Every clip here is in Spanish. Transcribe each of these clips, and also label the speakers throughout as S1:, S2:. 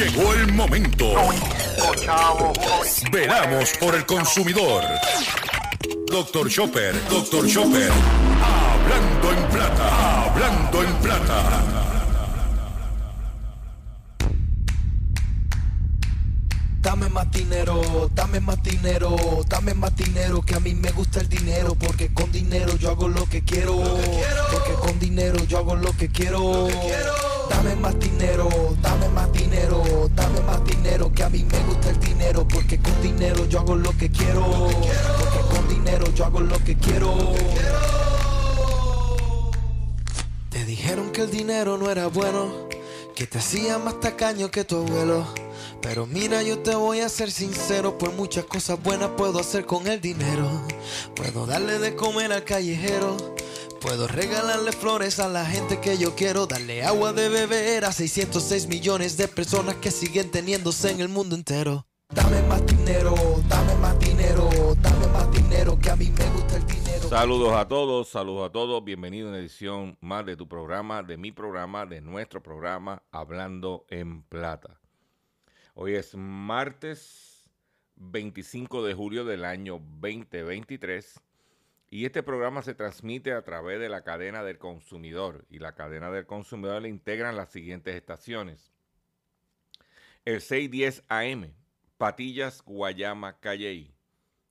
S1: Llegó el momento. Veramos por el consumidor. Doctor Chopper, Doctor Chopper. Hablando en plata, hablando en plata.
S2: Dame más dinero, dame más dinero, dame más dinero, que a mí me gusta el dinero, porque con dinero yo hago lo que quiero, porque con dinero yo hago lo que quiero. Dame más dinero, dame más dinero, dame más dinero, que a mí me gusta el dinero, porque con dinero yo hago lo que quiero, dinero yo hago lo que quiero. Te dijeron que el dinero no era bueno, que te hacía más tacaño que tu abuelo. Pero mira, yo te voy a ser sincero, pues muchas cosas buenas puedo hacer con el dinero. Puedo darle de comer al callejero. Puedo regalarle flores a la gente que yo quiero, darle agua de beber a 606 millones de personas que siguen teniéndose en el mundo entero. Dame más dinero, dame a mí me gusta el dinero.
S3: Saludos a todos, saludos a todos. Bienvenido a una edición más de tu programa, de mi programa, de nuestro programa, Hablando en Plata. Hoy es martes 25 de julio del año 2023 y este programa se transmite a través de la cadena del consumidor y la cadena del consumidor le integran las siguientes estaciones. El 610 AM, Patillas, Guayama, Calley.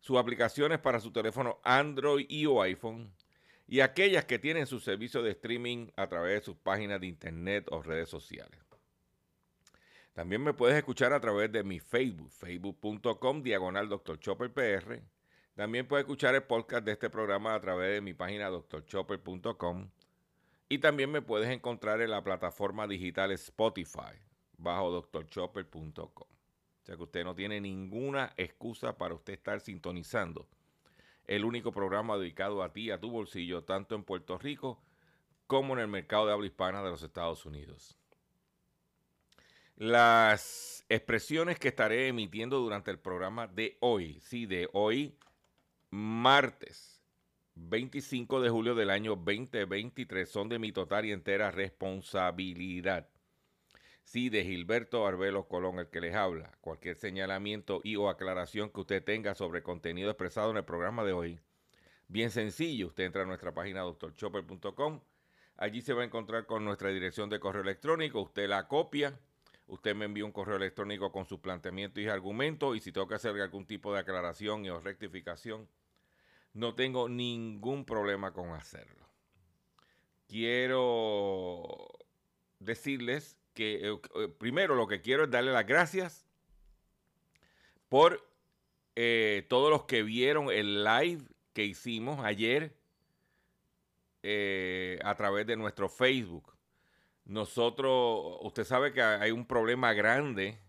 S3: sus aplicaciones para su teléfono Android y o iPhone, y aquellas que tienen su servicio de streaming a través de sus páginas de internet o redes sociales. También me puedes escuchar a través de mi Facebook, facebook.com, diagonal Dr. Chopper PR. También puedes escuchar el podcast de este programa a través de mi página drchopper.com. Y también me puedes encontrar en la plataforma digital Spotify, bajo drchopper.com. Sea que usted no tiene ninguna excusa para usted estar sintonizando el único programa dedicado a ti, a tu bolsillo, tanto en Puerto Rico como en el mercado de habla hispana de los Estados Unidos. Las expresiones que estaré emitiendo durante el programa de hoy, sí, de hoy, martes 25 de julio del año 2023, son de mi total y entera responsabilidad. Sí, de Gilberto Arbelo Colón, el que les habla. Cualquier señalamiento y o aclaración que usted tenga sobre contenido expresado en el programa de hoy, bien sencillo, usted entra a nuestra página doctorchopper.com. Allí se va a encontrar con nuestra dirección de correo electrónico. Usted la copia. Usted me envía un correo electrónico con sus planteamientos y argumentos. Y si tengo que hacer algún tipo de aclaración y o rectificación, no tengo ningún problema con hacerlo. Quiero decirles que eh, primero lo que quiero es darle las gracias por eh, todos los que vieron el live que hicimos ayer eh, a través de nuestro Facebook. Nosotros, usted sabe que hay un problema grande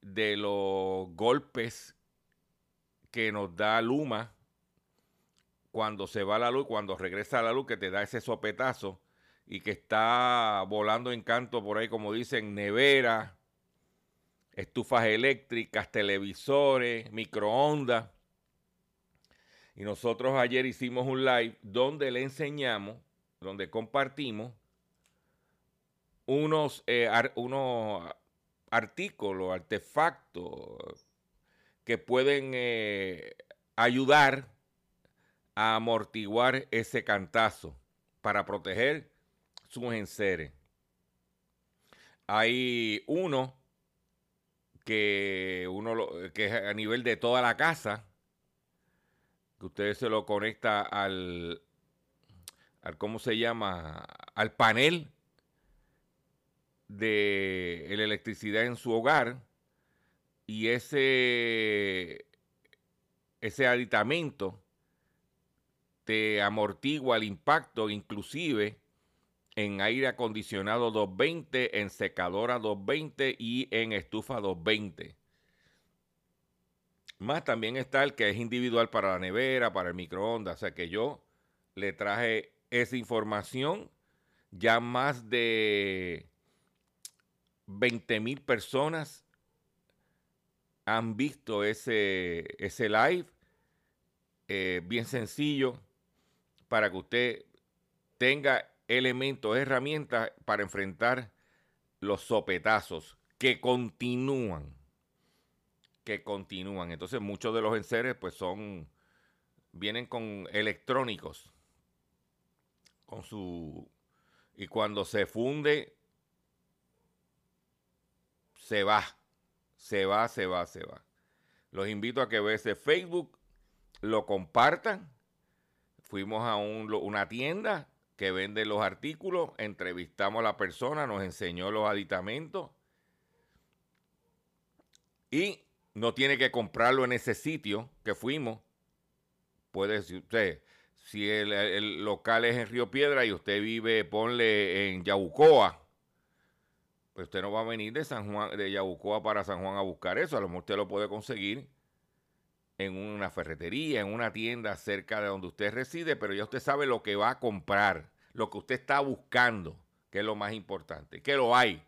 S3: de los golpes que nos da Luma cuando se va la luz, cuando regresa la luz, que te da ese sopetazo y que está volando en canto por ahí, como dicen, nevera, estufas eléctricas, televisores, microondas. Y nosotros ayer hicimos un live donde le enseñamos, donde compartimos unos, eh, unos artículos, artefactos que pueden eh, ayudar a amortiguar ese cantazo para proteger sus enseres. Hay uno que, uno que es a nivel de toda la casa, que usted se lo conecta al, al ¿cómo se llama? Al panel de la electricidad en su hogar y ese, ese aditamento te amortigua el impacto inclusive en aire acondicionado 220, en secadora 220 y en estufa 220. Más también está el que es individual para la nevera, para el microondas. O sea que yo le traje esa información. Ya más de 20 mil personas han visto ese, ese live. Eh, bien sencillo para que usted tenga elementos, herramientas para enfrentar los sopetazos que continúan. Que continúan. Entonces muchos de los enseres pues son, vienen con electrónicos. Con su... Y cuando se funde, se va. Se va, se va, se va. Los invito a que vean ese Facebook, lo compartan. Fuimos a una tienda, que vende los artículos, entrevistamos a la persona, nos enseñó los aditamentos y no tiene que comprarlo en ese sitio que fuimos. Puede decir usted, si el, local es en Río Piedra y usted vive, ponle en Yabucoa, pues usted no va a venir de San Juan, de Yabucoa para San Juan a buscar eso. A lo mejor usted lo puede conseguir en una ferretería, en una tienda cerca de donde usted reside, pero ya usted sabe lo que va a comprar, lo que usted está buscando, que es lo más importante, que lo hay.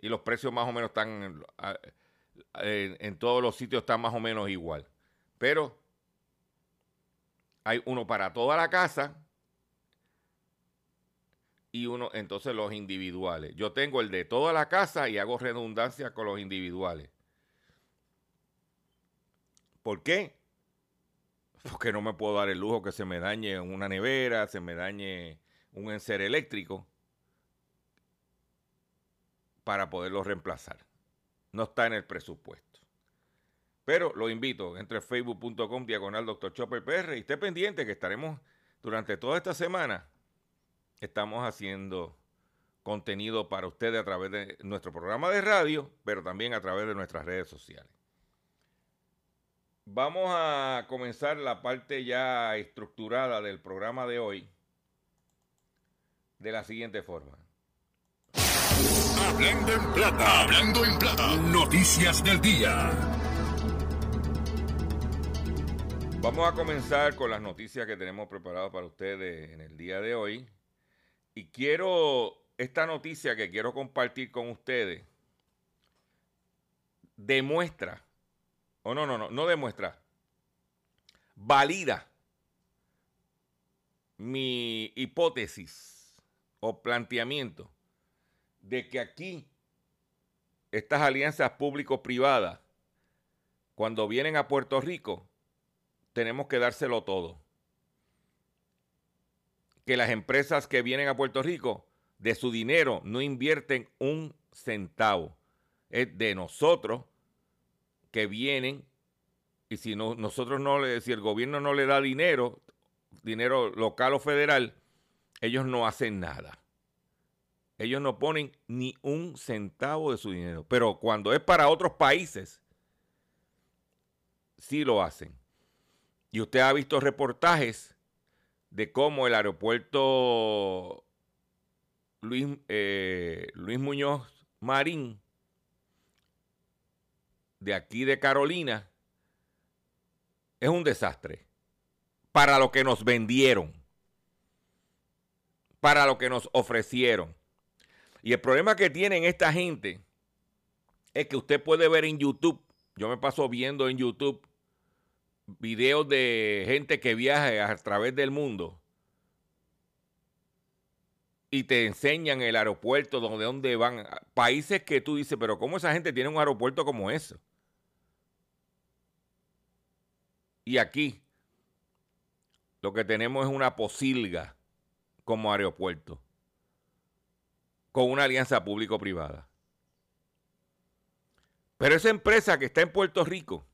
S3: Y los precios más o menos están en, todos los sitios están más o menos igual. Pero hay uno para toda la casa y uno entonces los individuales. Yo tengo el de toda la casa y hago redundancia con los individuales. ¿Por qué? Porque no me puedo dar el lujo que se me dañe una nevera, se me dañe un enser eléctrico para poderlo reemplazar. No está en el presupuesto. Pero lo invito, entre facebook.com diagonal Dr. Chopper PR y esté pendiente que estaremos durante toda esta semana. Estamos haciendo contenido para ustedes a través de nuestro programa de radio, pero también a través de nuestras redes sociales. Vamos a comenzar la parte ya estructurada del programa de hoy de la siguiente forma.
S1: Hablando en plata, hablando en plata, noticias del día.
S3: Vamos a comenzar con las noticias que tenemos preparadas para ustedes en el día de hoy. Y quiero, esta noticia que quiero compartir con ustedes, demuestra o no, no, no, no demuestra, valida mi hipótesis o planteamiento de que aquí estas alianzas público-privadas, cuando vienen a Puerto Rico, tenemos que dárselo todo. Que las empresas que vienen a Puerto Rico, de su dinero, no invierten un centavo. Es de nosotros que vienen y si no, nosotros no le, si el gobierno no le da dinero, dinero local o federal, ellos no hacen nada. Ellos no ponen ni un centavo de su dinero. Pero cuando es para otros países, sí lo hacen. Y usted ha visto reportajes de cómo el aeropuerto Luis, eh, Luis Muñoz Marín de aquí de Carolina es un desastre para lo que nos vendieron, para lo que nos ofrecieron. Y el problema que tienen esta gente es que usted puede ver en YouTube, yo me paso viendo en YouTube videos de gente que viaja a través del mundo y te enseñan el aeropuerto, donde, dónde van, países que tú dices, pero ¿cómo esa gente tiene un aeropuerto como eso? Y aquí lo que tenemos es una posilga como aeropuerto, con una alianza público-privada. Pero esa empresa que está en Puerto Rico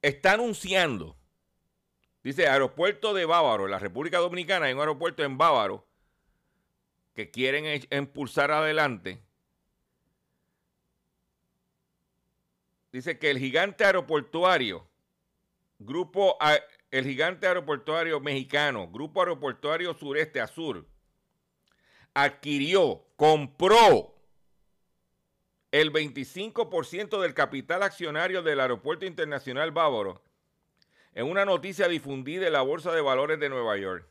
S3: está anunciando, dice aeropuerto de Bávaro, en la República Dominicana hay un aeropuerto en Bávaro que quieren impulsar adelante. Dice que el gigante aeroportuario, grupo, el gigante aeroportuario mexicano, Grupo Aeroportuario Sureste Azur, adquirió, compró el 25% del capital accionario del Aeropuerto Internacional Bávaro en una noticia difundida en la Bolsa de Valores de Nueva York.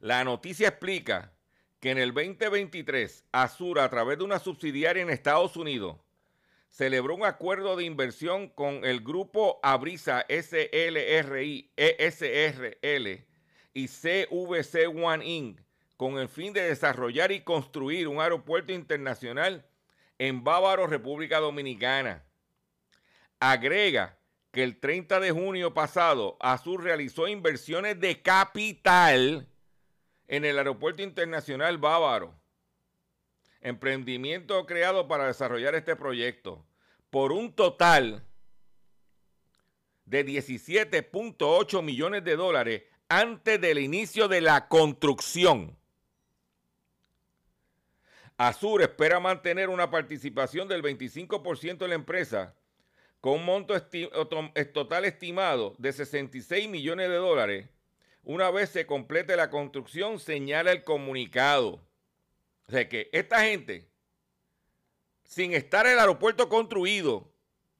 S3: La noticia explica que en el 2023 Azur, a través de una subsidiaria en Estados Unidos, celebró un acuerdo de inversión con el grupo Abrisa SLRI, ESRL y CVC One Inc. con el fin de desarrollar y construir un aeropuerto internacional en Bávaro, República Dominicana. Agrega que el 30 de junio pasado Azur realizó inversiones de capital en el Aeropuerto Internacional Bávaro. Emprendimiento creado para desarrollar este proyecto por un total de 17.8 millones de dólares antes del inicio de la construcción. Azur espera mantener una participación del 25% en la empresa con un monto total estimado de 66 millones de dólares. Una vez se complete la construcción, señala el comunicado. O sea que esta gente, sin estar el aeropuerto construido,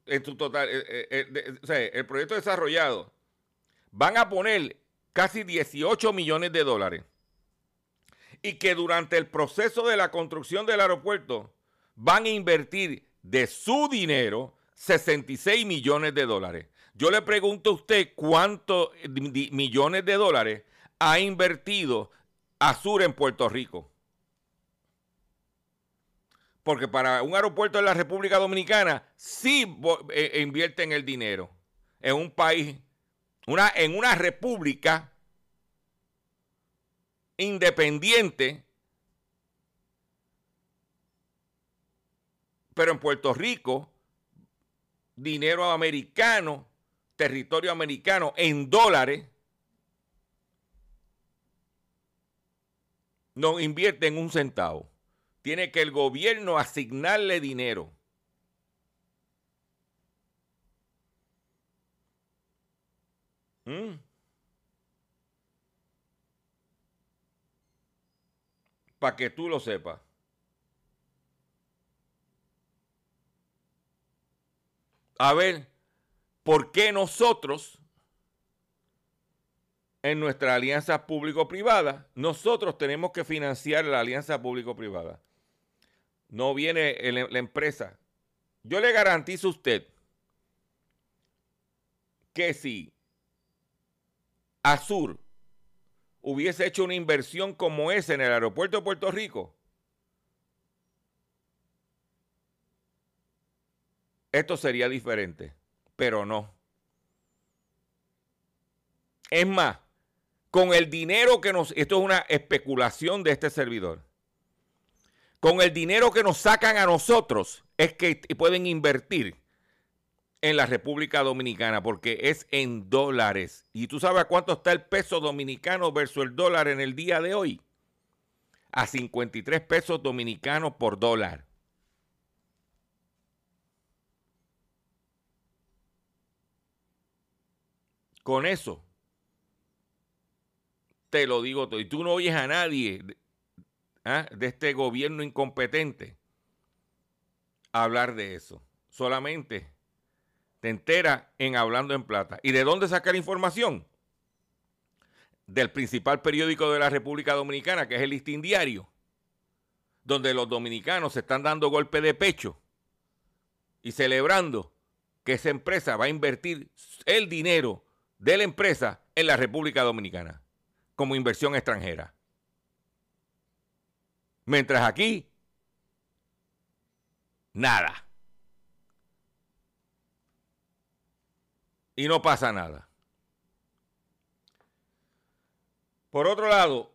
S3: en su total, eh, eh, eh, o sea, el proyecto desarrollado, van a poner casi 18 millones de dólares. Y que durante el proceso de la construcción del aeropuerto van a invertir de su dinero 66 millones de dólares. Yo le pregunto a usted cuántos millones de dólares ha invertido Azur en Puerto Rico. Porque para un aeropuerto en la República Dominicana sí eh, invierten el dinero. En un país, una, en una república independiente, pero en Puerto Rico, dinero americano, territorio americano en dólares, no invierte en un centavo. Tiene que el gobierno asignarle dinero. ¿Mm? Para que tú lo sepas. A ver, ¿por qué nosotros, en nuestra alianza público-privada, nosotros tenemos que financiar la alianza público-privada? No viene la empresa. Yo le garantizo a usted que si Azur hubiese hecho una inversión como esa en el aeropuerto de Puerto Rico, esto sería diferente, pero no. Es más, con el dinero que nos, esto es una especulación de este servidor, con el dinero que nos sacan a nosotros es que pueden invertir en la República Dominicana porque es en dólares. ¿Y tú sabes cuánto está el peso dominicano versus el dólar en el día de hoy? A 53 pesos dominicanos por dólar. Con eso, te lo digo todo. Y tú no oyes a nadie ¿ah? de este gobierno incompetente hablar de eso. Solamente te entera en Hablando en Plata. ¿Y de dónde sacar información? Del principal periódico de la República Dominicana, que es el Listín Diario, donde los dominicanos se están dando golpe de pecho y celebrando que esa empresa va a invertir el dinero de la empresa en la República Dominicana como inversión extranjera. Mientras aquí, nada. Y no pasa nada. Por otro lado,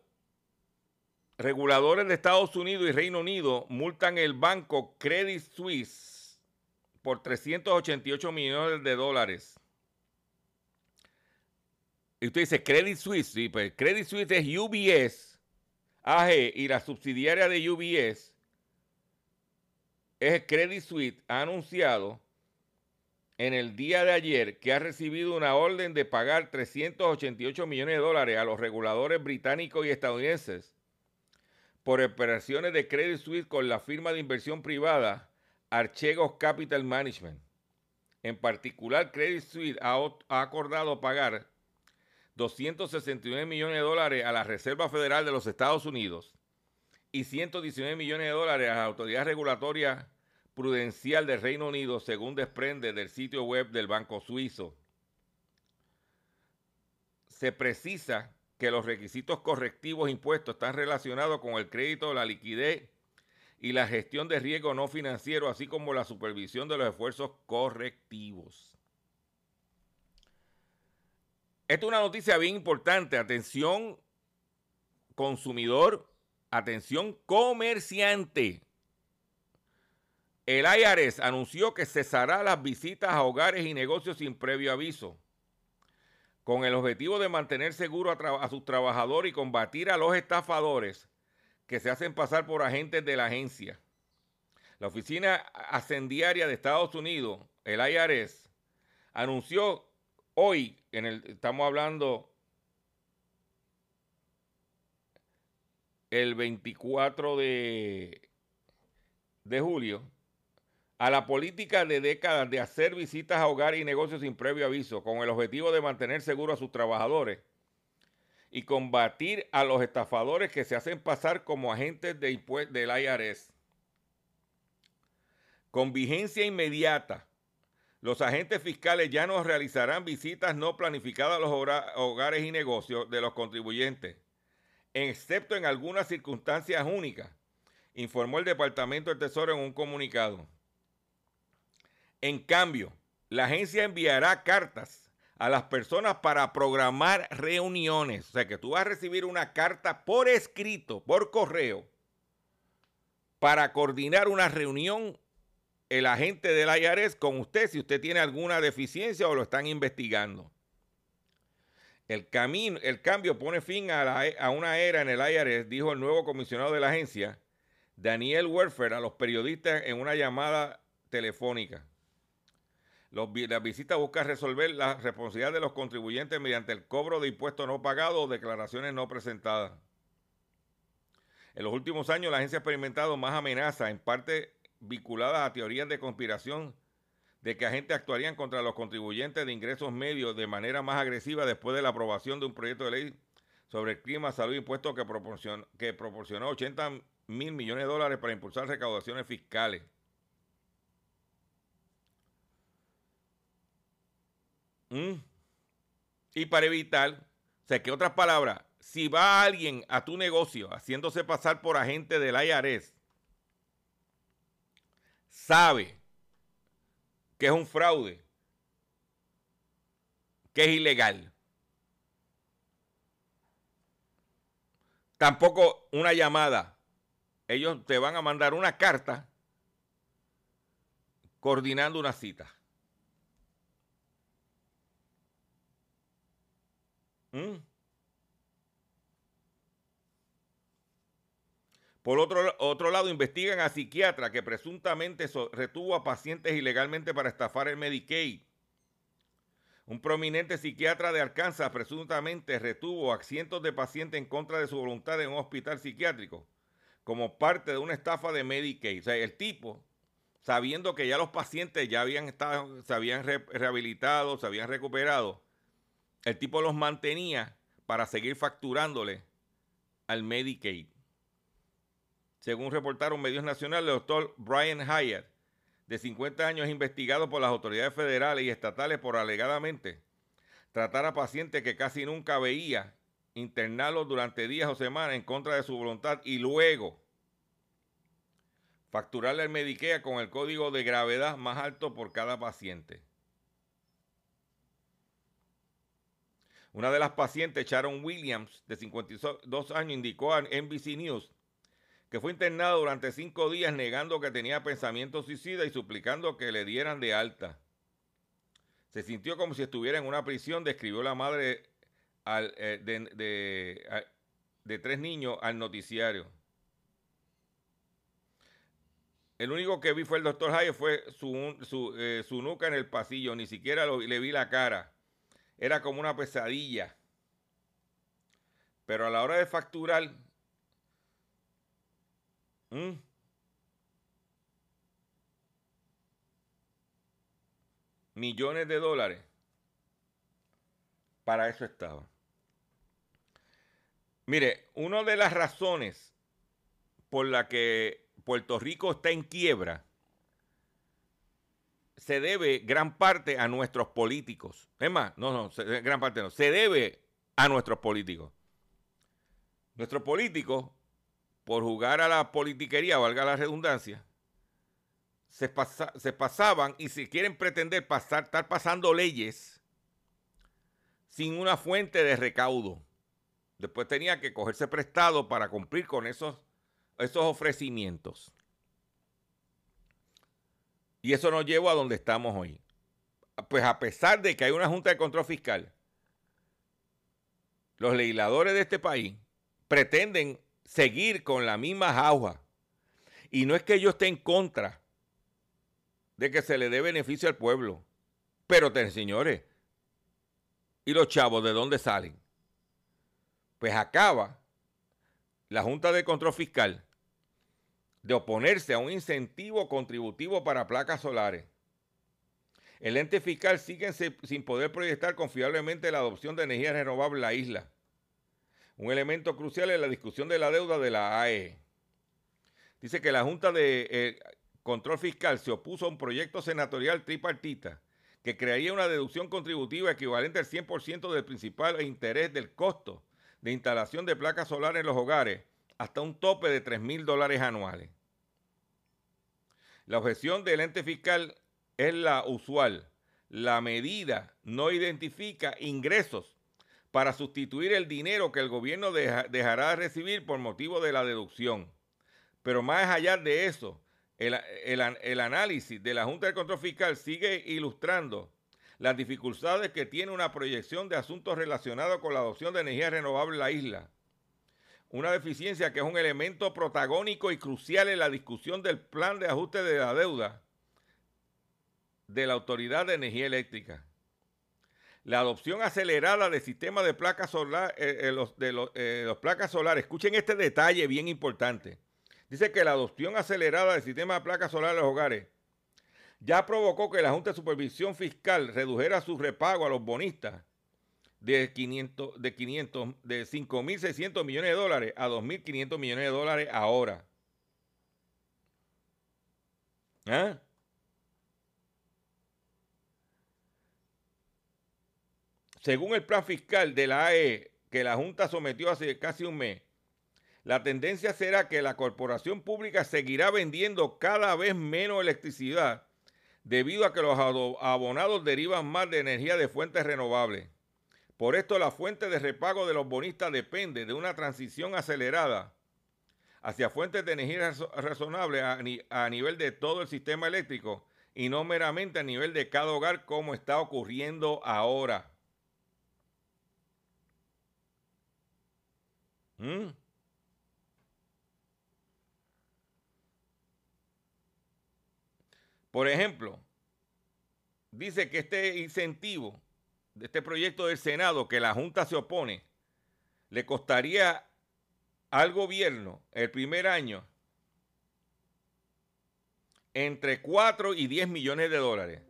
S3: reguladores de Estados Unidos y Reino Unido multan el banco Credit Suisse por 388 millones de dólares. Y usted dice Credit Suisse, pues Credit Suisse es UBS, AG, y la subsidiaria de UBS es Credit Suisse, ha anunciado en el día de ayer que ha recibido una orden de pagar 388 millones de dólares a los reguladores británicos y estadounidenses por operaciones de Credit Suisse con la firma de inversión privada Archegos Capital Management. En particular, Credit Suisse ha, acordado pagar 269 millones de dólares a la Reserva Federal de los Estados Unidos y 119 millones de dólares a la Autoridad Regulatoria Prudencial del Reino Unido, según desprende del sitio web del Banco Suizo. Se precisa que los requisitos correctivos impuestos están relacionados con el crédito, la liquidez y la gestión de riesgo no financiero, así como la supervisión de los esfuerzos correctivos. Esta es una noticia bien importante. Atención consumidor, atención comerciante. El IRS anunció que cesará las visitas a hogares y negocios sin previo aviso, con el objetivo de mantener seguro a, sus trabajadores y combatir a los estafadores que se hacen pasar por agentes de la agencia. La Oficina Ascendiaria de Estados Unidos, el IRS, anunció hoy, en el, estamos hablando el 24 de, de julio, a la política de décadas de hacer visitas a hogares y negocios sin previo aviso, con el objetivo de mantener seguro a sus trabajadores y combatir a los estafadores que se hacen pasar como agentes de del IRS. Con vigencia inmediata, los agentes fiscales ya no realizarán visitas no planificadas a los hogares y negocios de los contribuyentes, excepto en algunas circunstancias únicas, informó el Departamento del Tesoro en un comunicado. En cambio, la agencia enviará cartas a las personas para programar reuniones. O sea que tú vas a recibir una carta por escrito, por correo, para coordinar una reunión el agente del IRS con usted si usted tiene alguna deficiencia o lo están investigando. El, camino, el cambio pone fin a, una era en el IRS, dijo el nuevo comisionado de la agencia, Daniel Werfer, a los periodistas en una llamada telefónica. La visita busca resolver la responsabilidad de los contribuyentes mediante el cobro de impuestos no pagados o declaraciones no presentadas. En los últimos años, la agencia ha experimentado más amenazas, en parte vinculadas a teorías de conspiración de que agentes actuarían contra los contribuyentes de ingresos medios de manera más agresiva después de la aprobación de un proyecto de ley sobre el clima, salud y impuestos que, proporcionó, que proporcionó 80 mil millones de dólares para impulsar recaudaciones fiscales. Mm. Y para evitar, o sea, que otras palabras, si va alguien a tu negocio haciéndose pasar por agente del IRS, sabe que es un fraude, que es ilegal. Tampoco una llamada. Ellos te van a mandar una carta coordinando una cita. Mm. Por otro, otro, lado, investigan a psiquiatra que presuntamente retuvo a pacientes ilegalmente para estafar el Medicaid. Un prominente psiquiatra de Arkansas presuntamente retuvo a cientos de pacientes en contra de su voluntad en un hospital psiquiátrico como parte de una estafa de Medicaid. O sea, el tipo, sabiendo que ya los pacientes ya habían estado, se habían rehabilitado, se habían recuperado, el tipo los mantenía para seguir facturándole al Medicaid. Según reportaron medios nacionales, el doctor Brian Hyatt, de 50 años, es investigado por las autoridades federales y estatales por alegadamente tratar a pacientes que casi nunca veía, internarlos durante días o semanas en contra de su voluntad y luego facturarle al Medicaid con el código de gravedad más alto por cada paciente. Una de las pacientes, Sharon Williams, de 52 años, indicó a NBC News que fue internado durante cinco días negando que tenía pensamientos suicida y suplicando que le dieran de alta. Se sintió como si estuviera en una prisión, describió la madre eh, de, tres niños al noticiario. El único que vi fue el doctor Hayes, fue su, eh, su, nuca en el pasillo, ni siquiera le vi la cara. Era como una pesadilla. Pero a la hora de facturar, millones de dólares, para eso estaba. Mire, una de las razones por la que Puerto Rico está en quiebra, se debe gran parte a nuestros políticos. Es más, no, no, gran parte no, se debe a nuestros políticos. Nuestros políticos, por jugar a la politiquería, valga la redundancia, se, pasaban y si quieren pretender pasar, estar pasando leyes sin una fuente de recaudo. Después tenía que cogerse prestado para cumplir con esos esos ofrecimientos. Y eso nos lleva a donde estamos hoy. Pues a pesar de que hay una Junta de Control Fiscal, los legisladores de este país pretenden seguir con la misma jauja. Y no es que yo esté en contra de que se le dé beneficio al pueblo. Pero, señores, ¿y los chavos de dónde salen? Pues acaba la Junta de Control Fiscal de oponerse a un incentivo contributivo para placas solares. El ente fiscal sigue sin poder proyectar confiablemente la adopción de energía renovable en la isla, un elemento crucial en la discusión de la deuda de la AE. Dice que la Junta de eh, Control Fiscal se opuso a un proyecto senatorial tripartita que crearía una deducción contributiva equivalente al 100% del principal interés del costo de instalación de placas solares en los hogares hasta un tope de 3 mil dólares anuales. La objeción del ente fiscal es la usual. La medida no identifica ingresos para sustituir el dinero que el gobierno dejará de recibir por motivo de la deducción. Pero más allá de eso, el, análisis de la Junta de Control Fiscal sigue ilustrando las dificultades que tiene una proyección de asuntos relacionados con la adopción de energía renovable en la isla una deficiencia que es un elemento protagónico y crucial en la discusión del plan de ajuste de la deuda de la Autoridad de Energía Eléctrica. La adopción acelerada del sistema de placas solares, eh, eh, de eh, placas solares, escuchen este detalle bien importante. Dice que la adopción acelerada del sistema de placas solares en los hogares ya provocó que la Junta de Supervisión Fiscal redujera su repago a los bonistas de 500, de 500, de 5.600 millones de dólares a 2.500 millones de dólares ahora. ¿Ah? Según el plan fiscal de la AE que la Junta sometió hace casi un mes, la tendencia será que la corporación pública seguirá vendiendo cada vez menos electricidad debido a que los abonados derivan más de energía de fuentes renovables. Por esto la fuente de repago de los bonistas depende de una transición acelerada hacia fuentes de energía razonable a, nivel de todo el sistema eléctrico y no meramente a nivel de cada hogar como está ocurriendo ahora. ¿Mm? Por ejemplo, dice que este incentivo este proyecto del Senado que la Junta se opone, le costaría al gobierno el primer año entre 4 y 10 millones de dólares.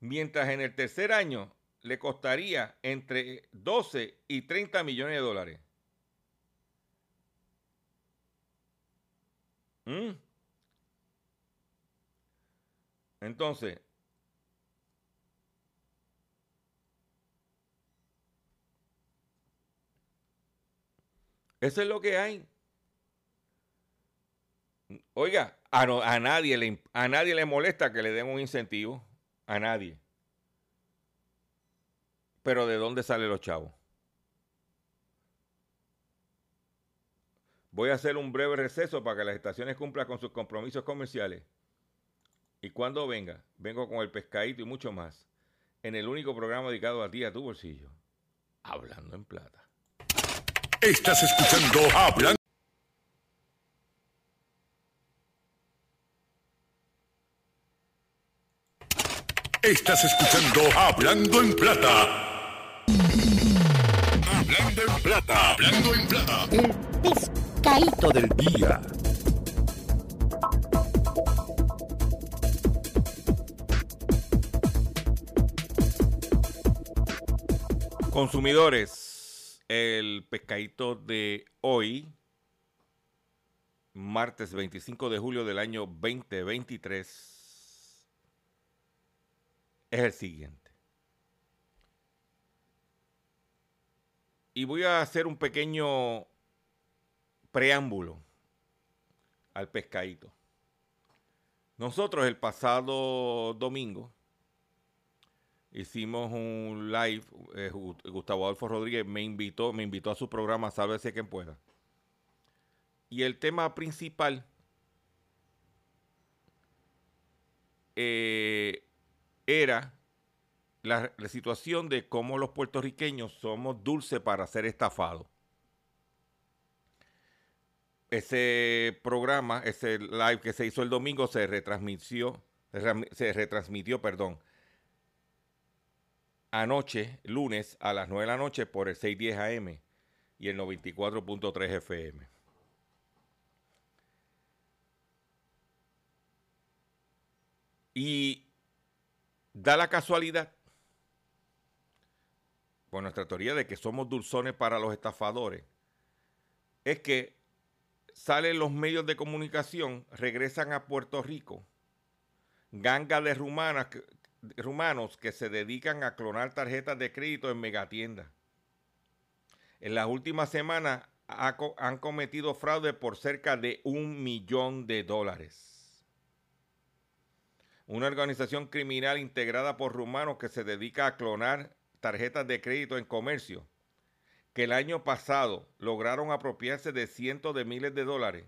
S3: Mientras en el tercer año le costaría entre 12 y 30 millones de dólares. ¿Mm? Entonces, Eso es lo que hay. Oiga, a, nadie le, a nadie le molesta que le den un incentivo. A nadie. Pero ¿de dónde salen los chavos? Voy a hacer un breve receso para que las estaciones cumplan con sus compromisos comerciales. Y cuando venga, vengo con el pescadito y mucho más en el único programa dedicado a ti, a tu bolsillo, Hablando en Plata.
S1: Estás escuchando. Estás escuchando Hablando en Plata. Plata. Hablando en Plata.
S4: El pescadito del día.
S3: Consumidores, el pescadito de hoy, martes 25 de julio del año 2023, es el siguiente. Y voy a hacer un pequeño preámbulo al pescadito. Nosotros el pasado domingo hicimos un live, eh, Gustavo Adolfo Rodríguez me invitó, me invitó a su programa Sálvese quien pueda. Y el tema principal eh, era la, situación de cómo los puertorriqueños somos dulces para ser estafados. Ese programa, ese live que se hizo el domingo se retransmitió, se retransmitió, perdón, anoche, lunes, a las 9 de la noche por el 610 AM y el 94.3 FM. Y da la casualidad, por nuestra teoría de que somos dulzones para los estafadores, es que salen los medios de comunicación, regresan a Puerto Rico, ganga de rumanas rumanos que se dedican a clonar tarjetas de crédito en megatiendas. En las últimas semanas han cometido fraude por cerca de un millón de dólares. Una organización criminal integrada por rumanos que se dedica a clonar tarjetas de crédito en comercio, que el año pasado lograron apropiarse de cientos de miles de dólares,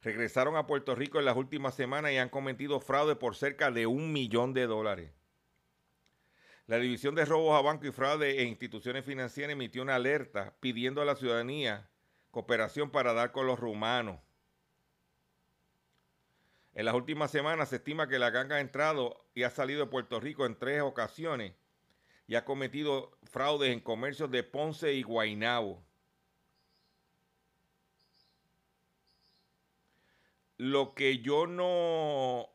S3: regresaron a Puerto Rico en las últimas semanas y han cometido fraude por cerca de un millón de dólares. La División de Robos a Banco y Fraude e Instituciones Financieras emitió una alerta pidiendo a la ciudadanía cooperación para dar con los rumanos. En las últimas semanas se estima que la ganga ha entrado y ha salido de Puerto Rico en tres ocasiones y ha cometido fraudes en comercios de Ponce y Guaynabo. Lo que yo no,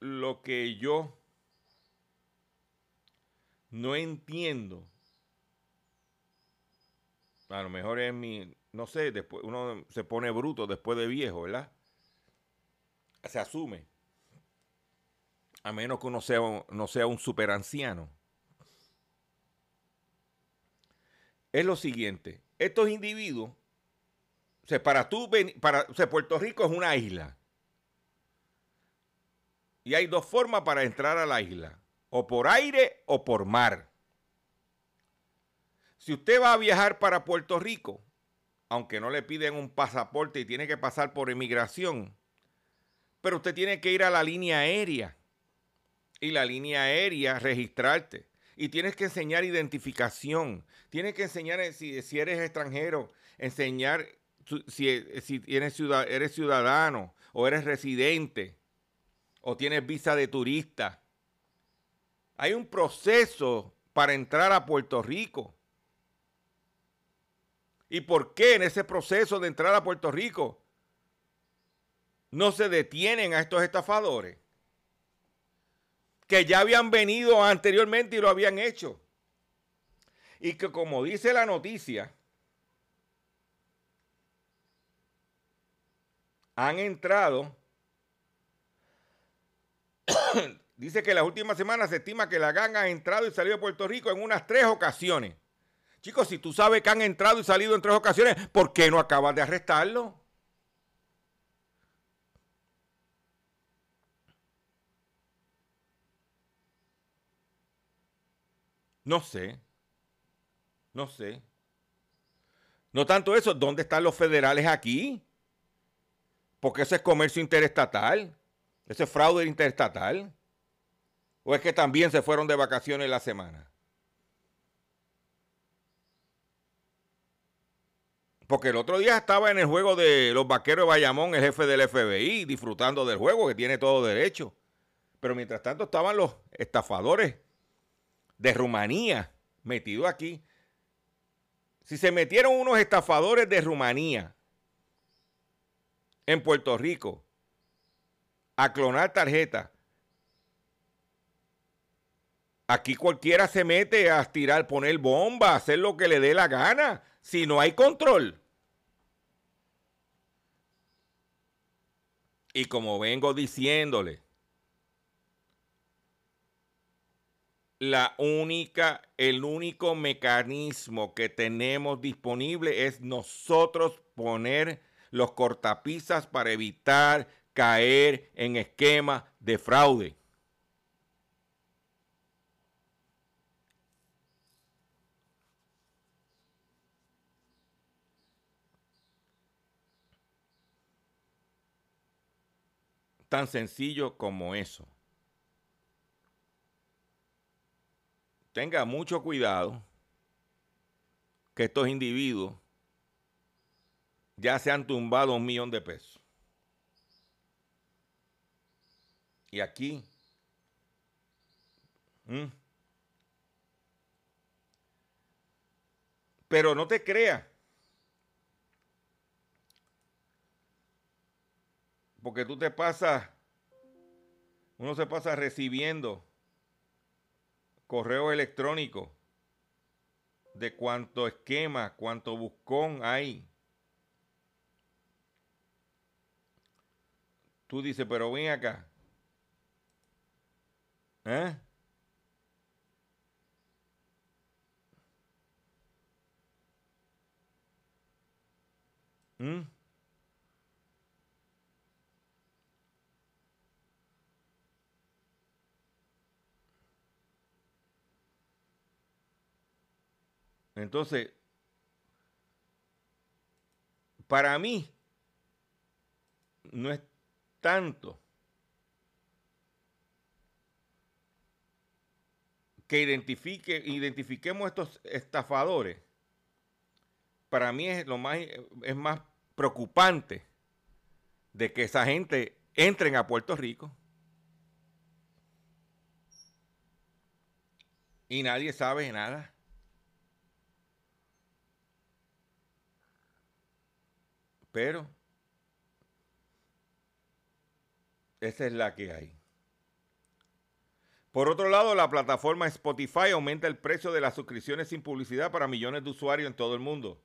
S3: lo que yo no entiendo, a lo mejor es mi, no sé, después uno se pone bruto después de viejo, ¿verdad? Se asume. A menos que uno sea, no sea un super Es lo siguiente, estos individuos sea, para tú para, Puerto Rico es una isla. Y hay dos formas para entrar a la isla, o por aire o por mar. Si usted va a viajar para Puerto Rico, aunque no le piden un pasaporte y tiene que pasar por inmigración, pero usted tiene que ir a la línea aérea y la línea aérea registrarte y tienes que enseñar identificación, tienes que enseñar si, si eres extranjero, enseñar si, si eres ciudadano o eres residente o tienes visa de turista. Hay un proceso para entrar a Puerto Rico. ¿Y por qué en ese proceso de entrar a Puerto Rico no se detienen a estos estafadores? Que ya habían venido anteriormente y lo habían hecho. Y que como dice la noticia, han entrado. Dice que las últimas semanas se estima que la ganga ha entrado y salido de Puerto Rico en unas tres ocasiones. Chicos, si tú sabes que han entrado y salido en tres ocasiones, ¿por qué no acabas de arrestarlo? No sé. No sé. No tanto eso, ¿dónde están los federales aquí? Porque eso es comercio interestatal. Eso es fraude interestatal. ¿O es que también se fueron de vacaciones la semana? Porque el otro día estaba en el juego de los vaqueros de Bayamón, el jefe del FBI, disfrutando del juego, que tiene todo derecho. Pero mientras tanto estaban los estafadores de Rumanía metidos aquí. Si se metieron unos estafadores de Rumanía en Puerto Rico a clonar tarjetas, aquí cualquiera se mete a tirar, poner bomba, hacer lo que le dé la gana, si no hay control. Y como vengo diciéndole, la única, el único mecanismo que tenemos disponible es nosotros poner los cortapisas para evitar caer en esquemas de fraude. Tan sencillo como eso. Tenga mucho cuidado que estos individuos ya se han tumbado un millón de pesos. Y aquí, pero no te creas, porque tú te pasas, uno se pasa recibiendo correo electrónico de cuánto esquema, cuánto buscón hay. Tú dices, pero ven acá. ¿Eh? ¿Mm? Entonces, para mí, no es tanto que identifique, identifiquemos estos estafadores. Para mí es lo más es más preocupante de que esa gente entren a Puerto Rico y nadie sabe nada. Pero esa es la que hay. Por otro lado, la plataforma Spotify aumenta el precio de las suscripciones sin publicidad para millones de usuarios en todo el mundo.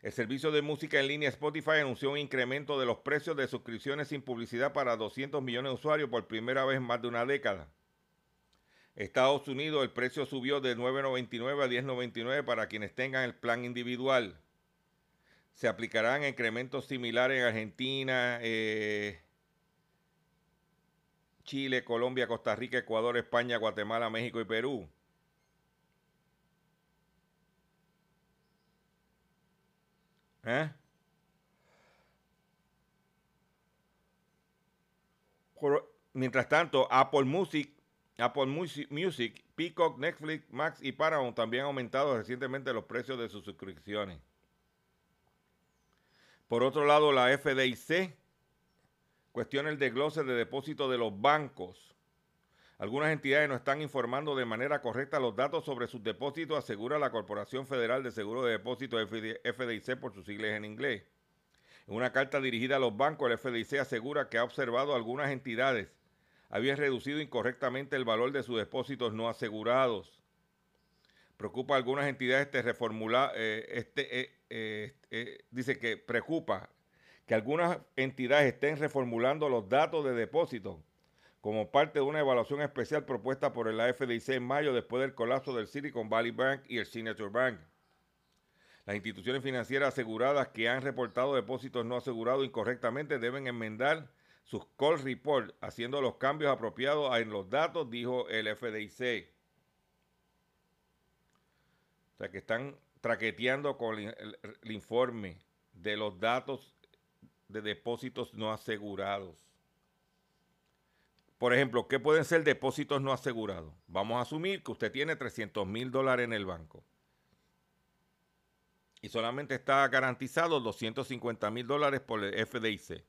S3: El servicio de música en línea Spotify anunció un incremento de los precios de suscripciones sin publicidad para 200 millones de usuarios por primera vez en más de una década. Estados Unidos el precio subió de 9.99 a 10.99 para quienes tengan el plan individual se aplicarán incrementos similares en Argentina, eh, Chile, Colombia, Costa Rica, Ecuador, España, Guatemala, México y Perú. ¿Eh? mientras tanto, Apple Music, Apple Music, Peacock, Netflix, Max y Paramount también han aumentado recientemente los precios de sus suscripciones. Por otro lado, la FDIC cuestiona el desglose de depósitos de los bancos. Algunas entidades no están informando de manera correcta los datos sobre sus depósitos, asegura la Corporación Federal de Seguro de Depósitos FDIC por sus siglas en inglés. En una carta dirigida a los bancos, el FDIC asegura que ha observado algunas entidades habían reducido incorrectamente el valor de sus depósitos no asegurados. Preocupa a algunas entidades este reformular, eh, este, eh, eh, eh, dice que preocupa que algunas entidades estén reformulando los datos de depósito como parte de una evaluación especial propuesta por el AFDIC en mayo después del colapso del Silicon Valley Bank y el Signature Bank. Las instituciones financieras aseguradas que han reportado depósitos no asegurados incorrectamente deben enmendar sus call reports haciendo los cambios apropiados en los datos, dijo el FDIC. O sea que están traqueteando con el, informe de los datos de depósitos no asegurados. Por ejemplo, ¿qué pueden ser depósitos no asegurados? Vamos a asumir que usted tiene 300 mil dólares en el banco y solamente está garantizado 250 mil dólares por el FDIC.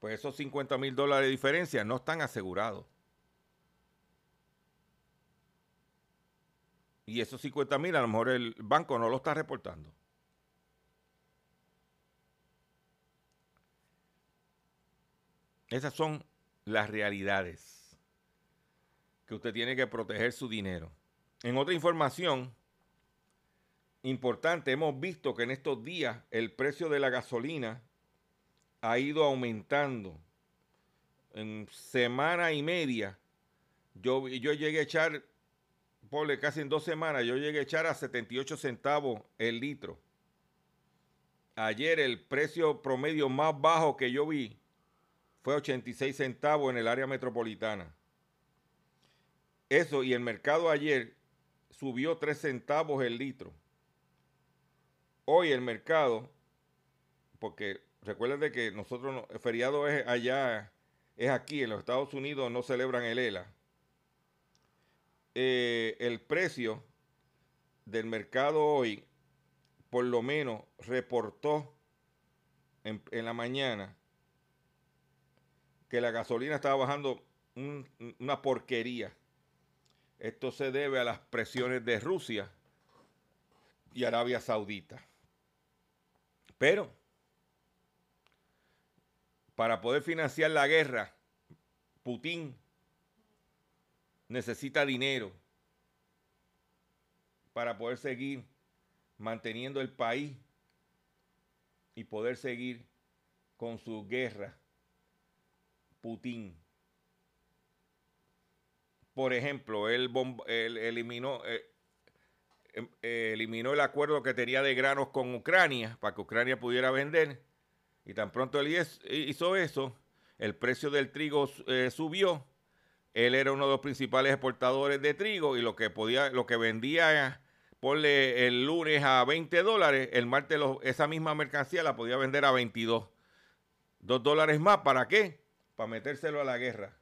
S3: Pues esos 50 mil dólares de diferencia no están asegurados. Y esos 50 mil a lo mejor el banco no lo está reportando. Esas son las realidades que usted tiene que proteger su dinero. En otra información importante, hemos visto que en estos días el precio de la gasolina ha ido aumentando. En semana y media, yo, yo llegué a echar, por casi en dos semanas, yo llegué a echar a 78 centavos el litro. Ayer el precio promedio más bajo que yo vi fue 86 centavos en el área metropolitana. Eso y el mercado ayer subió 3 centavos el litro. Hoy el mercado, porque recuerden de que nosotros, el feriado es allá, es aquí, en los Estados Unidos no celebran el ELA. Eh, el precio del mercado hoy, por lo menos, reportó en la mañana que la gasolina estaba bajando una porquería. Esto se debe a las presiones de Rusia y Arabia Saudita. Pero, para poder financiar la guerra, Putin necesita dinero para poder seguir manteniendo el país y poder seguir con su guerra Putin. Por ejemplo, él, eliminó, eh, em, eh, eliminó el acuerdo que tenía de granos con Ucrania para que Ucrania pudiera vender. Y tan pronto él hizo eso, el precio del trigo eh, subió. Él era uno de los principales exportadores de trigo y lo que podía, lo que vendía ponle el lunes a 20 dólares, el martes esa misma mercancía la podía vender a 22. Dos dólares más, ¿para qué? para metérselo a la guerra,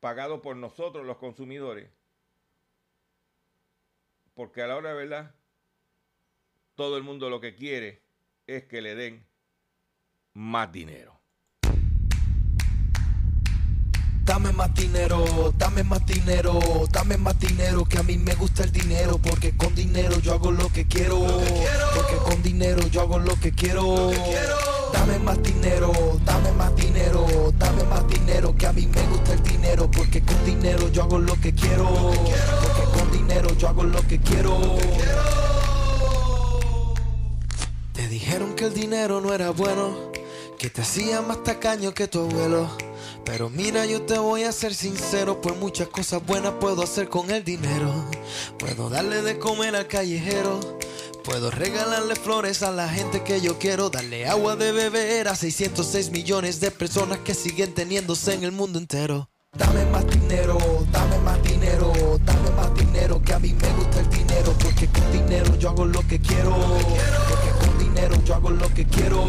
S3: pagado por nosotros los consumidores. Porque a la hora de verdad, todo el mundo lo que quiere es que le den más dinero.
S2: Dame más dinero, dame más dinero, dame más dinero, que a mí me gusta el dinero, porque con dinero yo hago lo que quiero, porque con dinero yo hago lo que quiero. Dame más dinero, dame más dinero, dame más dinero, que a mí me gusta el dinero, porque con dinero yo hago lo que quiero, porque con dinero yo hago lo que quiero. Te dijeron que el dinero no era bueno, que te hacía más tacaño que tu abuelo. Pero mira, yo te voy a ser sincero, pues muchas cosas buenas puedo hacer con el dinero. Puedo darle de comer al callejero Puedo regalarle flores a la gente que yo quiero, darle agua de beber a 606 millones de personas que siguen teniéndose en el mundo entero. Dame más dinero, dame más dinero, dame más dinero, que a mí me gusta el dinero, porque con dinero yo hago lo que quiero, porque con dinero yo hago lo que quiero.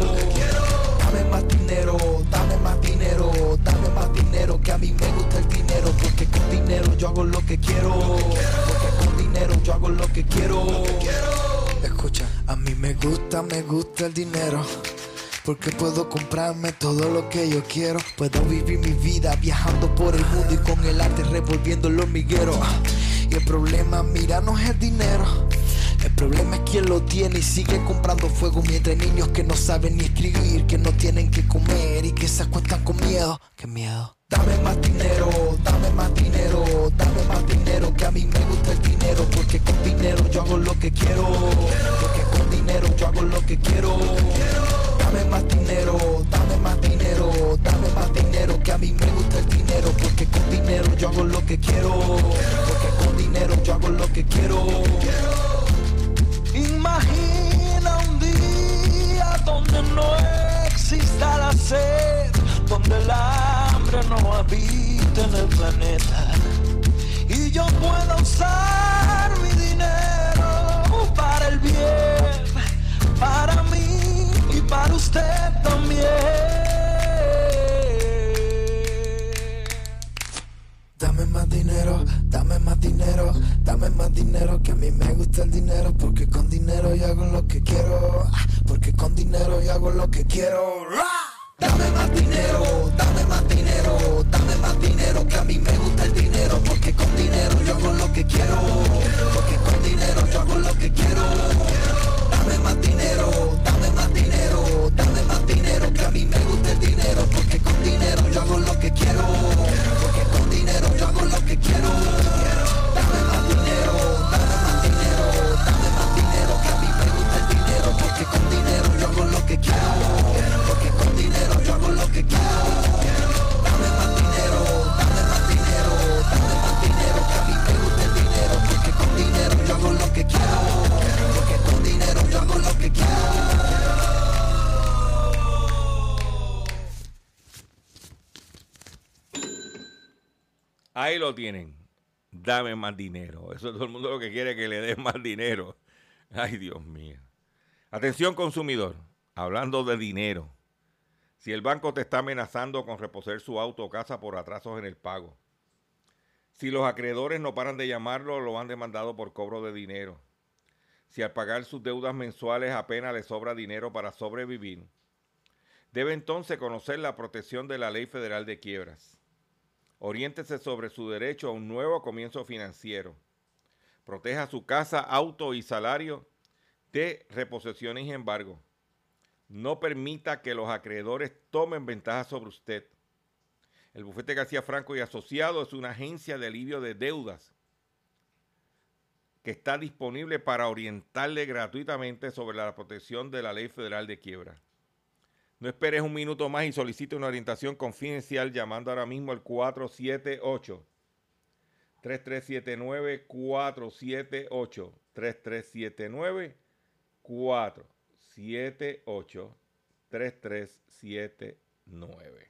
S2: Dame más dinero, dame más dinero, dame más dinero, que a mí me gusta el dinero, porque con dinero yo hago lo que quiero, porque con dinero yo hago lo que quiero. Escucha, a mí me gusta, me gusta el dinero. Porque puedo comprarme todo lo que yo quiero. Puedo vivir mi vida viajando por el mundo y con el arte revolviendo el hormiguero. Y el problema, mira, no es el dinero. El problema es quien lo tiene y sigue comprando fuego mientras niños que no saben ni escribir, que no tienen que comer y que se acuestan con miedo. ¡Qué miedo! Dame más dinero, dame más dinero, dame más dinero, que a mí me gusta el dinero, porque con dinero yo hago lo que quiero, porque con dinero yo hago lo que quiero. Dame más dinero, dame más dinero, dame más dinero, que a mí me gusta el dinero, porque con dinero yo hago lo que quiero, porque con dinero yo hago lo que quiero. Imagina un día donde no exista la sed, donde el hambre no habite en el planeta. Y yo pueda usar mi dinero para el bien, para mí y para usted también. Dame más dinero, dame más dinero, dame más dinero que a mí me gusta el dinero porque hago lo que quiero, ah, porque con dinero yo hago lo que quiero. Dame más dinero, dame más dinero, dame más dinero, que a mí me
S3: tienen. Dame más dinero. Eso todo el mundo lo que quiere es que le den más dinero. Ay, Dios mío. Atención consumidor, hablando de dinero. Si el banco te está amenazando con reposer su auto o casa por atrasos en el pago. Si los acreedores no paran de llamarlo, lo han demandado por cobro de dinero. Si al pagar sus deudas mensuales apenas le sobra dinero para sobrevivir. Debe entonces conocer la protección de la Ley Federal de Quiebras. Oriéntese sobre su derecho a un nuevo comienzo financiero. Proteja su casa, auto y salario de reposiciones y embargo. No permita que los acreedores tomen ventaja sobre usted. El bufete García Franco y Asociado es una agencia de alivio de deudas que está disponible para orientarle gratuitamente sobre la protección de la Ley Federal de Quiebra. No esperes un minuto más y solicite una orientación confidencial llamando ahora mismo al 478 3379 478 3379 478 3379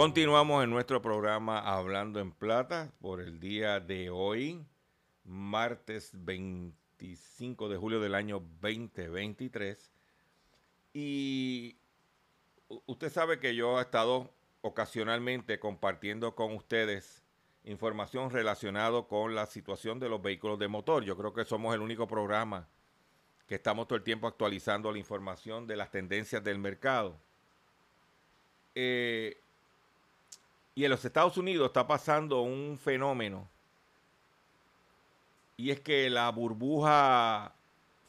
S3: Continuamos en nuestro programa Hablando en Plata por el día de hoy, martes 25 de julio del año 2023. Y usted sabe que yo he estado ocasionalmente compartiendo con ustedes información relacionada con la situación de los vehículos de motor. Yo creo que somos el único programa que estamos todo el tiempo actualizando la información de las tendencias del mercado. Eh, y en los Estados Unidos está pasando un fenómeno. Y es que la burbuja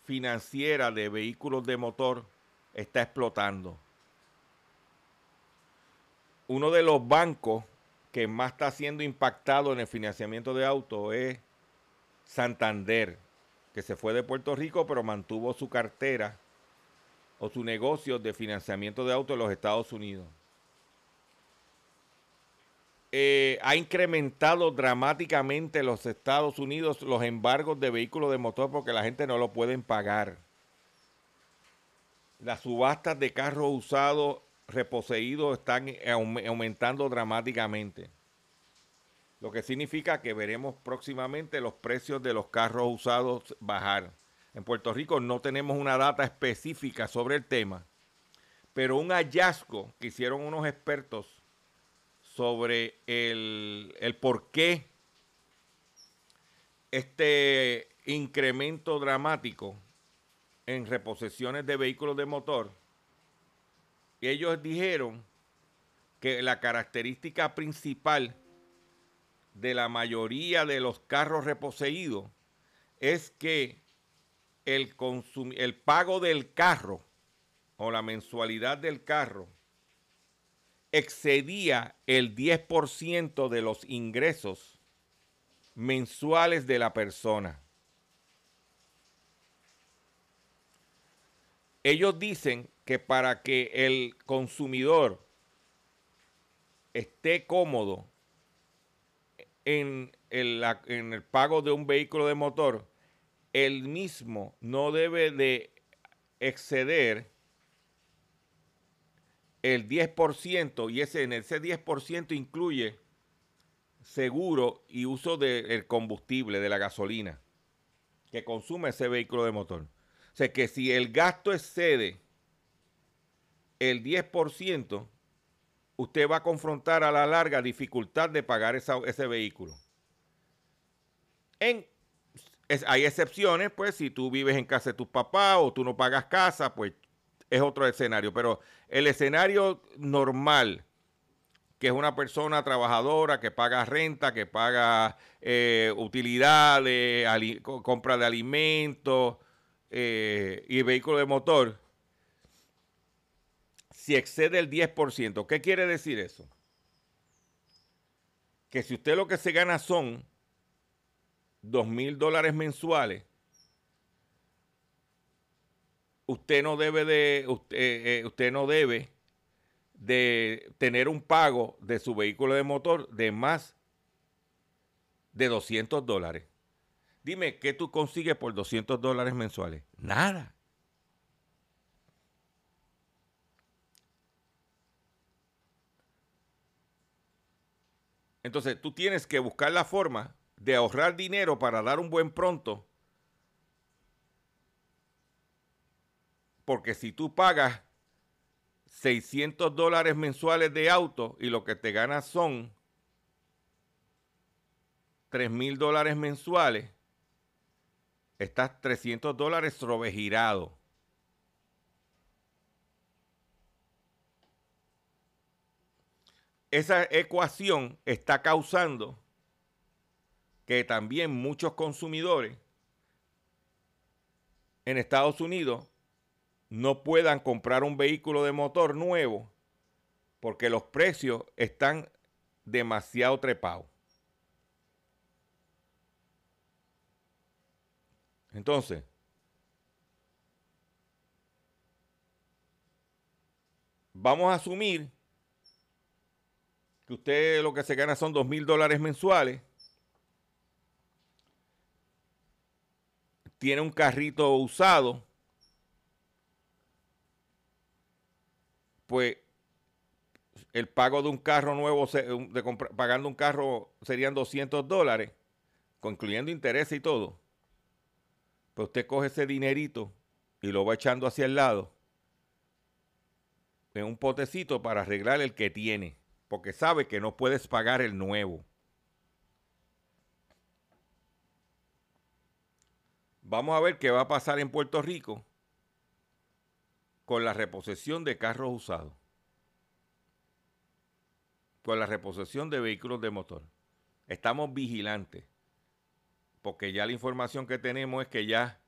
S3: financiera de vehículos de motor está explotando. Uno de los bancos que más está siendo impactado en el financiamiento de autos es Santander, que se fue de Puerto Rico pero mantuvo su cartera o su negocio de financiamiento de autos en los Estados Unidos eh, ha incrementado dramáticamente en los Estados Unidos los embargos de vehículos de motor porque la gente no lo pueden pagar. Las subastas de carros usados reposeídos están aum- aumentando dramáticamente. Lo que significa que veremos próximamente los precios de los carros usados bajar. En Puerto Rico no tenemos una data específica sobre el tema, pero un hallazgo que hicieron unos expertos sobre el, el por qué este incremento dramático en reposesiones de vehículos de motor. Y ellos dijeron que la característica principal de la mayoría de los carros reposeídos es que el, el pago del carro o la mensualidad del carro excedía el 10% de los ingresos mensuales de la persona. Ellos dicen que para que el consumidor esté cómodo en el, la- en el pago de un vehículo de motor, el mismo no debe de exceder el 10% y ese, en ese 10% incluye seguro y uso del combustible, de la gasolina que consume ese vehículo de motor. O sea que si el gasto excede el 10%, usted va a confrontar a la larga dificultad de pagar esa- ese vehículo. En, hay excepciones, pues si tú vives en casa de tus papás o tú no pagas casa, pues es otro escenario. Pero el escenario normal, que es una persona trabajadora que paga renta, que paga eh, utilidades, compra de alimentos eh, y vehículo de motor, si excede el 10%, ¿qué quiere decir eso? Que si usted lo que se gana son dos mil dólares mensuales, usted no debe de, usted, eh, usted no debe de tener un pago de su vehículo de motor de más de 200 dólares. Dime, ¿qué tú consigues por 200 dólares mensuales? Nada. Entonces, tú tienes que buscar la forma de ahorrar dinero para dar un buen pronto. Porque si tú pagas 600 dólares mensuales de auto y lo que te ganas son 3 mil dólares mensuales, estás 300 dólares sobregirado. Esa ecuación está causando que también muchos consumidores en Estados Unidos no puedan comprar un vehículo de motor nuevo porque los precios están demasiado trepados. Entonces, vamos a asumir que usted lo que se gana son dos mil dólares mensuales. Tiene un carrito usado. Pues el pago de un carro nuevo, de pagando un carro serían 200 dólares, incluyendo intereses y todo. Pues usted coge ese dinerito y lo va echando hacia el lado en un potecito para arreglar el que tiene, porque sabe que no puedes pagar el nuevo. Vamos a ver qué va a pasar en Puerto Rico con la reposición de carros usados, con la reposición de vehículos de motor. Estamos vigilantes, porque ya la información que tenemos es que ya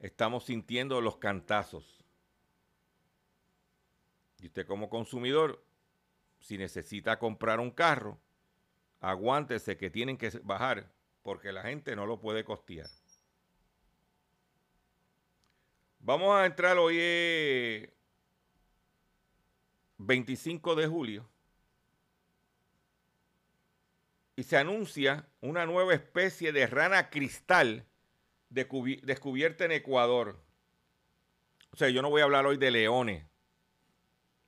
S3: estamos sintiendo los cantazos. Y usted como consumidor, si necesita comprar un carro, aguántese que tienen que bajar, porque la gente no lo puede costear. Vamos a entrar hoy es 25 de julio y se anuncia una nueva especie de rana cristal descubi- descubierta en Ecuador. O sea, yo no voy a hablar hoy de leones,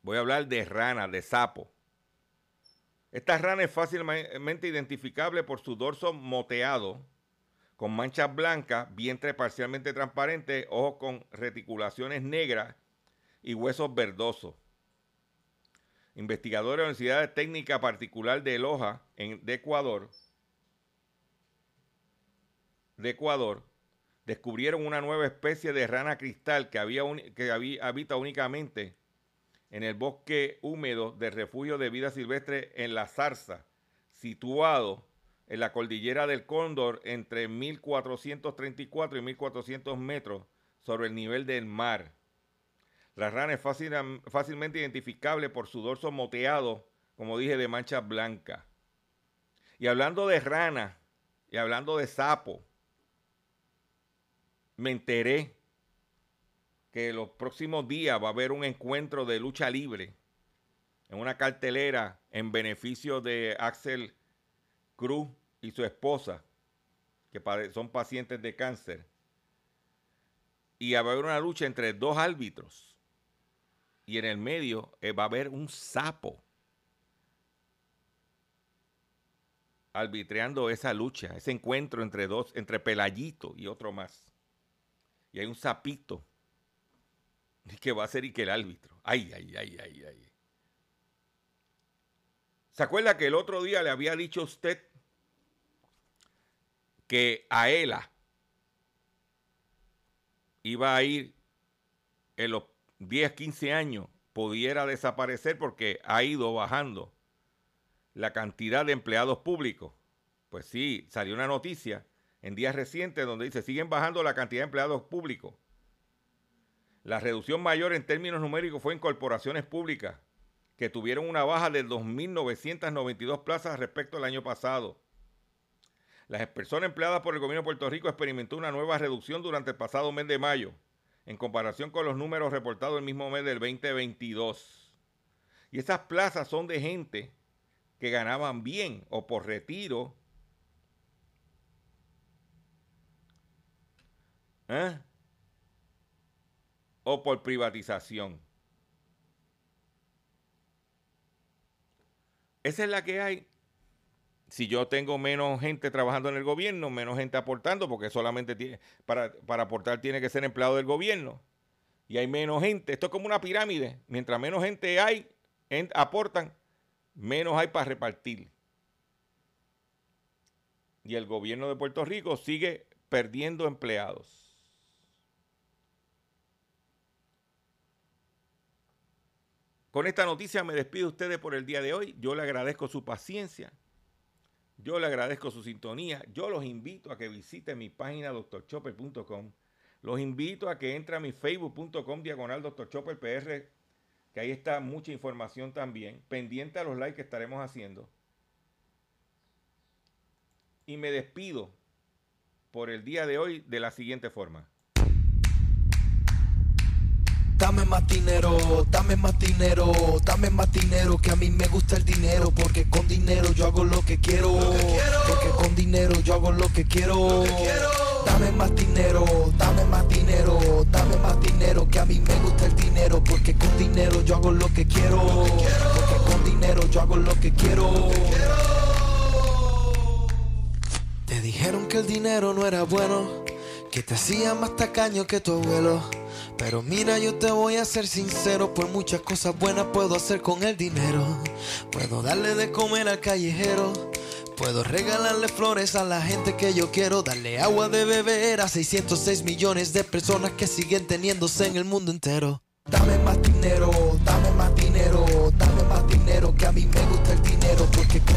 S3: voy a hablar de rana, de sapo. Esta rana es fácilmente identificable por su dorso moteado, con manchas blancas, vientre parcialmente transparente, ojos con reticulaciones negras y huesos verdosos. Investigadores de la Universidad Técnica Particular de Loja, en, de Ecuador, de Ecuador, descubrieron una nueva especie de rana cristal que, había que había- habita únicamente en el bosque húmedo del refugio de vida silvestre en La Zarza, situado en la cordillera del Cóndor entre 1434 y 1400 metros sobre el nivel del mar. La rana es fácil- fácilmente identificable por su dorso moteado, como dije, de manchas blancas. Y hablando de rana y hablando de sapo, me enteré que los próximos días va a haber un encuentro de lucha libre en una cartelera en beneficio de Axel Cruz y su esposa, que son pacientes de cáncer, y va a haber una lucha entre dos árbitros. Y en el medio eh, va a haber un sapo arbitreando esa lucha, ese encuentro entre dos, entre Pelayito y otro más. Y hay un sapito que va a ser y que el árbitro. Ay, ay, ay, ay, ay. ¿Se acuerda que el otro día le había dicho a usted que Aela iba a ir en los 10, 15 años, pudiera desaparecer porque ha ido bajando la cantidad de empleados públicos. Pues sí, salió una noticia en días recientes donde dice, siguen bajando la cantidad de empleados públicos. La reducción mayor en términos numéricos fue en corporaciones públicas, que tuvieron una baja de 2.992 plazas respecto al año pasado. Las personas empleadas por el gobierno de Puerto Rico experimentó una nueva reducción durante el pasado mes de mayo, en comparación con los números reportados el mismo mes del 2022. Y esas plazas son de gente que ganaban bien o por retiro. ¿eh? O por privatización. Esa es la que hay si yo tengo menos gente trabajando en el gobierno, menos gente aportando, porque solamente tiene, para, aportar tiene que ser empleado del gobierno, y hay menos gente, esto es como una pirámide, mientras menos gente hay, aportan, menos hay para repartir. Y el gobierno de Puerto Rico sigue perdiendo empleados. Con esta noticia me despido de ustedes por el día de hoy. Yo le agradezco su paciencia. Yo le agradezco su sintonía. Yo los invito a que visiten mi página doctorchopper.com. Los invito a que entren a mi facebook.com diagonal doctorchopperpr, que ahí está mucha información también. Pendiente a los likes que estaremos haciendo. Y me despido por el día de hoy de la siguiente forma.
S2: Dame más dinero, dame más dinero, dame más dinero, que a mí me gusta el dinero, porque con dinero yo hago lo que quiero, porque con dinero yo hago lo que quiero. Dame más dinero, dame más dinero, dame más dinero, que a mí me gusta el dinero, porque con dinero yo hago lo que quiero, porque con dinero yo hago lo que quiero. Te dijeron que el dinero no era bueno, que te hacía más tacaño que tu abuelo. Pero mira, yo te voy a ser sincero, por muchas cosas buenas puedo hacer con el dinero. Puedo darle de comer al callejero. Puedo regalarle flores a la gente que yo quiero, darle agua de beber a 606 millones de personas que siguen teniéndose en el mundo entero. Dame más dinero, dame más dinero, dame más dinero, que a mí me gusta el dinero, porque